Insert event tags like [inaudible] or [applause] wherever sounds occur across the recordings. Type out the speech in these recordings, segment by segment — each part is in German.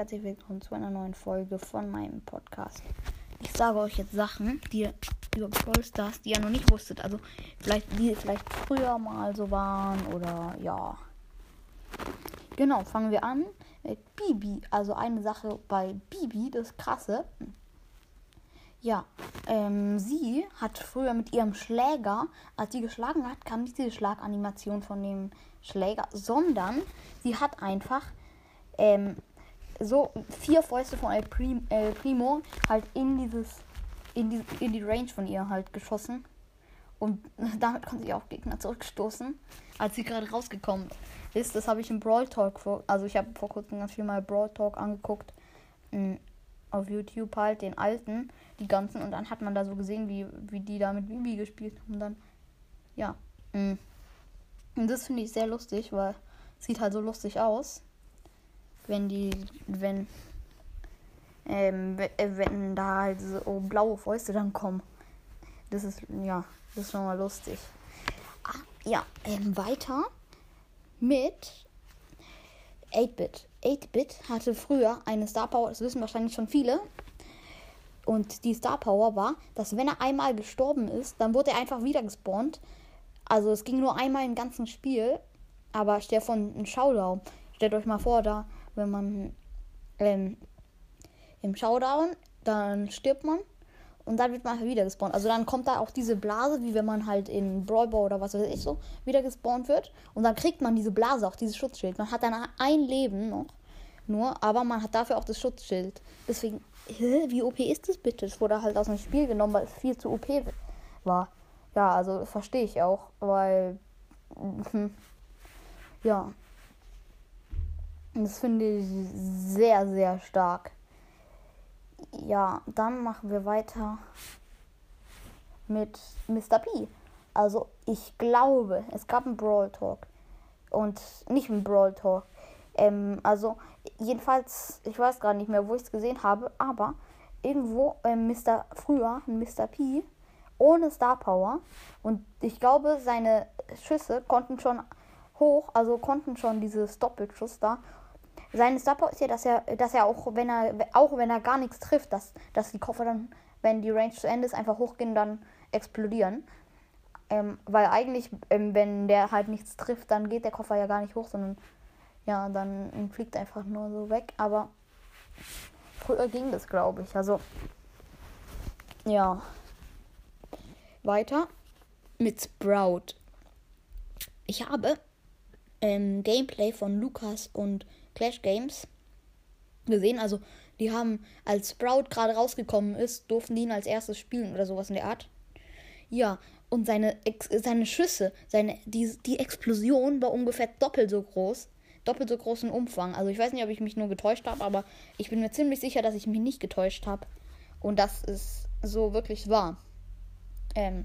herzlich willkommen zu einer neuen Folge von meinem Podcast. Ich sage euch jetzt Sachen, die ihr über Brawl Stars, die ihr noch nicht wusstet. Also vielleicht, die vielleicht früher mal so waren oder ja. Genau, fangen wir an mit Bibi. Also eine Sache bei Bibi, das krasse. Ja, ähm, sie hat früher mit ihrem Schläger, als sie geschlagen hat, kam nicht diese Schlaganimation von dem Schläger, sondern sie hat einfach ähm, so vier Fäuste von El, Prim, El Primo halt in dieses, in die, in die Range von ihr halt geschossen. Und [laughs] damit konnte sie auch Gegner zurückstoßen, als sie gerade rausgekommen ist. Das habe ich im Brawl Talk, vor, also ich habe vor kurzem ganz viel mal Brawl Talk angeguckt. Mh, auf YouTube halt, den alten, die ganzen. Und dann hat man da so gesehen, wie, wie die da mit Bibi gespielt haben. Und dann, ja. Mh. Und das finde ich sehr lustig, weil es sieht halt so lustig aus, wenn die, wenn, ähm, wenn da halt so blaue Fäuste dann kommen. Das ist, ja, das ist schon mal lustig. Ah, ja, ähm, weiter mit 8-Bit. 8-Bit hatte früher eine Star Power, das wissen wahrscheinlich schon viele. Und die Star Power war, dass wenn er einmal gestorben ist, dann wurde er einfach wieder gespawnt. Also es ging nur einmal im ganzen Spiel. Aber der von Showdown. Stellt euch mal vor, da, wenn man ähm, im Showdown, dann stirbt man und dann wird man halt wieder gespawnt. Also dann kommt da auch diese Blase, wie wenn man halt in Brawl oder was weiß ich so wieder gespawnt wird. Und dann kriegt man diese Blase, auch dieses Schutzschild. Man hat dann ein Leben noch, nur, aber man hat dafür auch das Schutzschild. Deswegen, wie OP ist das bitte? Es wurde halt aus dem Spiel genommen, weil es viel zu OP war. Ja, also verstehe ich auch, weil. Hm, ja. Das finde ich sehr, sehr stark. Ja, dann machen wir weiter mit Mr. P. Also ich glaube, es gab einen Brawl Talk. Und nicht einen Brawl Talk. Ähm, also jedenfalls, ich weiß gar nicht mehr, wo ich es gesehen habe, aber irgendwo ähm, Mr. früher, Mr. P, ohne Star Power. Und ich glaube, seine Schüsse konnten schon hoch, also konnten schon dieses Doppelschuss da sein Star ist ja, dass er, dass er auch, wenn er, auch wenn er gar nichts trifft, dass, dass die Koffer dann, wenn die Range zu Ende ist, einfach hochgehen und dann explodieren. Ähm, weil eigentlich, ähm, wenn der halt nichts trifft, dann geht der Koffer ja gar nicht hoch, sondern ja, dann fliegt er einfach nur so weg. Aber früher ging das, glaube ich. Also, ja. Weiter mit Sprout. Ich habe ähm, Gameplay von Lukas und Clash Games gesehen. Also, die haben, als Sprout gerade rausgekommen ist, durften die ihn als erstes spielen oder sowas in der Art. Ja, und seine, seine Schüsse, seine, die, die Explosion war ungefähr doppelt so groß. Doppelt so großen Umfang. Also ich weiß nicht, ob ich mich nur getäuscht habe, aber ich bin mir ziemlich sicher, dass ich mich nicht getäuscht habe. Und dass es so wirklich war. Ähm,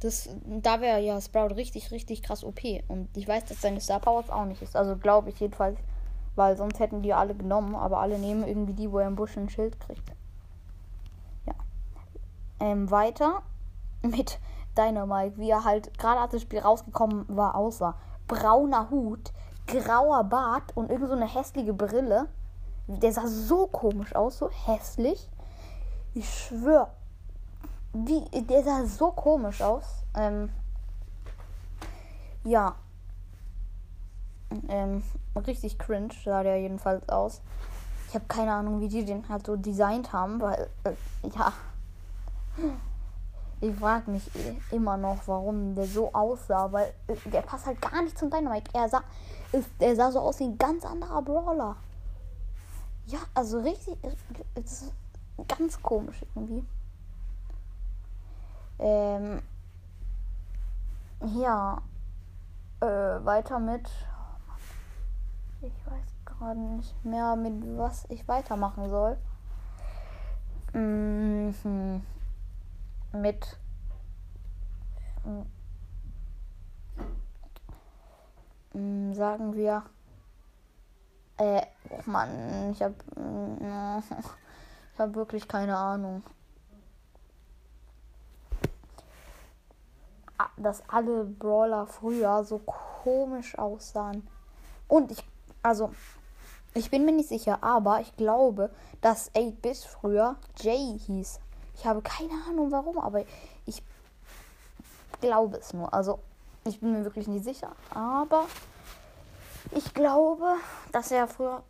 das, da wäre ja Sprout richtig, richtig krass OP. Und ich weiß, dass seine Star Powers auch nicht ist. Also glaube ich jedenfalls. Weil sonst hätten die alle genommen. Aber alle nehmen irgendwie die, wo er im Busch ein Schild kriegt. Ja. Ähm, weiter [laughs] mit Dynamite. Wie er halt gerade als das Spiel rausgekommen war, aussah. Brauner Hut, grauer Bart und irgend so eine hässliche Brille. Der sah so komisch aus, so hässlich. Ich schwöre, wie, der sah so komisch aus. Ähm, ja. Ähm, richtig cringe sah der jedenfalls aus. Ich habe keine Ahnung, wie die den halt so designt haben, weil, äh, ja. Ich frage mich immer noch, warum der so aussah, weil äh, der passt halt gar nicht zum Dynamite. Er sah, der sah so aus wie ein ganz anderer Brawler. Ja, also richtig, äh, ganz komisch irgendwie. Ähm, ja, äh, weiter mit. Ich weiß gerade nicht mehr, mit was ich weitermachen soll. Mhm. Mit. Mhm, sagen wir. Äh, oh Mann, ich hab. [laughs] Ich hab wirklich keine Ahnung. Dass alle Brawler früher so komisch aussahen. Und ich, also, Ich bin mir nicht sicher, aber ich glaube, dass 8-Bit früher Jay hieß. Ich habe keine Ahnung warum, aber ich glaube es nur. Also, ich bin mir wirklich nicht sicher, aber ich glaube, dass er früher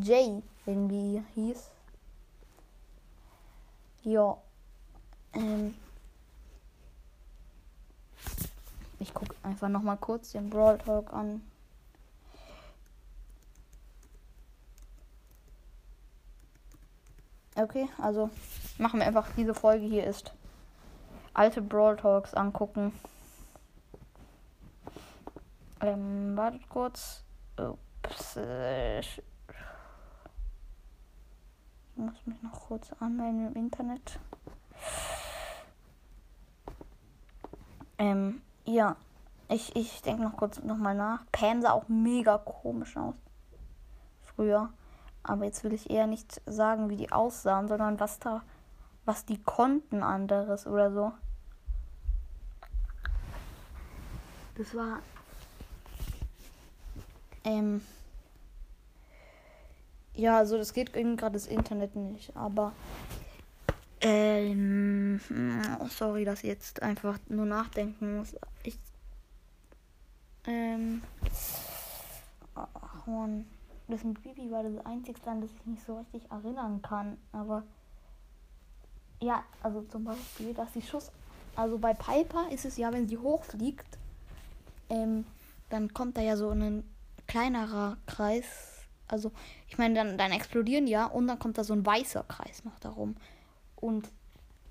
Jay irgendwie hieß. Ja. Ähm. Ich gucke einfach noch mal kurz den Brawl Talk an. Okay, also machen wir einfach diese Folge hier ist alte Brawl Talks angucken. Ähm, wartet kurz. Ups. Ich muss mich noch kurz anmelden im Internet. Ähm, ja. Ich, ich denke noch kurz nochmal nach. Pam sah auch mega komisch aus. Früher. Aber jetzt will ich eher nicht sagen, wie die aussahen, sondern was da, was die konnten anderes oder so. Das war. Ähm. Ja, also das geht irgendwie gerade das Internet nicht, aber. Ähm. Sorry, dass ich jetzt einfach nur nachdenken muss. Ich. Ähm. Ach, Mann das mit Bibi war das einzigste, an das ich mich so richtig erinnern kann. Aber ja, also zum Beispiel, dass die Schuss. Also bei Piper ist es ja, wenn sie hochfliegt, ähm, dann kommt da ja so ein kleinerer Kreis. Also, ich meine, dann, dann explodieren ja und dann kommt da so ein weißer Kreis noch darum. Und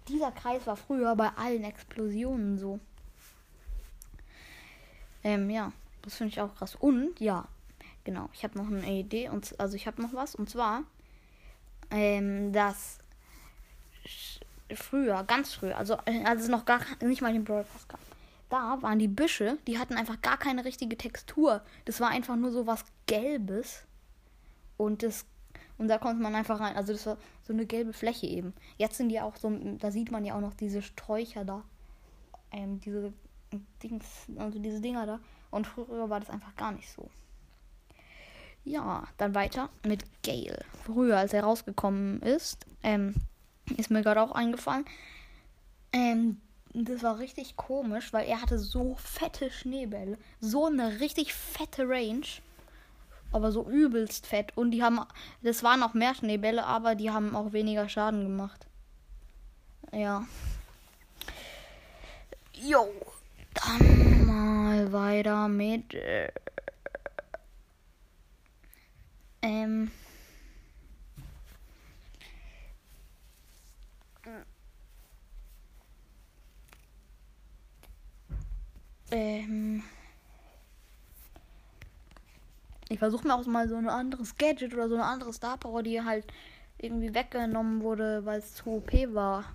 dieser Kreis war früher bei allen Explosionen so. Ähm, ja, das finde ich auch krass. Und ja, Genau, ich habe noch eine Idee und also ich habe noch was und zwar, ähm, dass früher, ganz früher, also äh, als es noch gar nicht mal den Brawl Pass gab, da waren die Büsche, die hatten einfach gar keine richtige Textur. Das war einfach nur so was Gelbes und das und da konnte man einfach rein, also das war so eine gelbe Fläche eben. Jetzt sind die auch so, da sieht man ja auch noch diese Sträucher da, ähm, diese Dings, also diese Dinger da. Und früher war das einfach gar nicht so. Ja, dann weiter mit Gale. Früher, als er rausgekommen ist, ähm, ist mir gerade auch eingefallen. Ähm, das war richtig komisch, weil er hatte so fette Schneebälle. So eine richtig fette Range. Aber so übelst fett. Und die haben. Das waren auch mehr Schneebälle, aber die haben auch weniger Schaden gemacht. Ja. Jo. Dann mal weiter mit. Äh ähm. Ähm. Ich versuche mir auch mal so ein anderes Gadget oder so eine andere Star Power, die halt irgendwie weggenommen wurde, weil es zu OP war.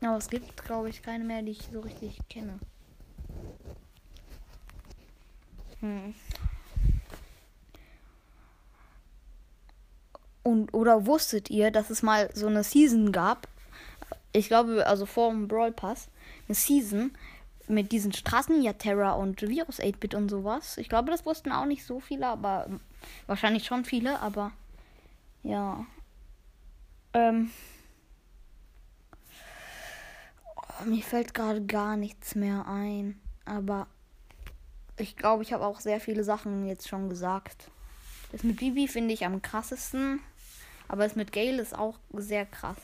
Aber es gibt, glaube ich, keine mehr, die ich so richtig kenne. Hm. Und oder wusstet ihr, dass es mal so eine Season gab? Ich glaube, also vor dem Brawl Pass, eine Season mit diesen Straßen, ja Terra und Virus 8-Bit und sowas. Ich glaube, das wussten auch nicht so viele, aber wahrscheinlich schon viele, aber ja. Ähm. Oh, mir fällt gerade gar nichts mehr ein, aber ich glaube, ich habe auch sehr viele Sachen jetzt schon gesagt. Das mit Bibi finde ich am krassesten. Aber es mit Gale ist auch sehr krass.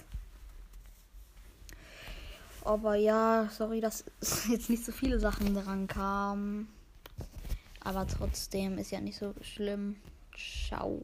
Aber ja, sorry, dass [laughs] jetzt nicht so viele Sachen dran kamen. Aber trotzdem ist ja nicht so schlimm. Ciao.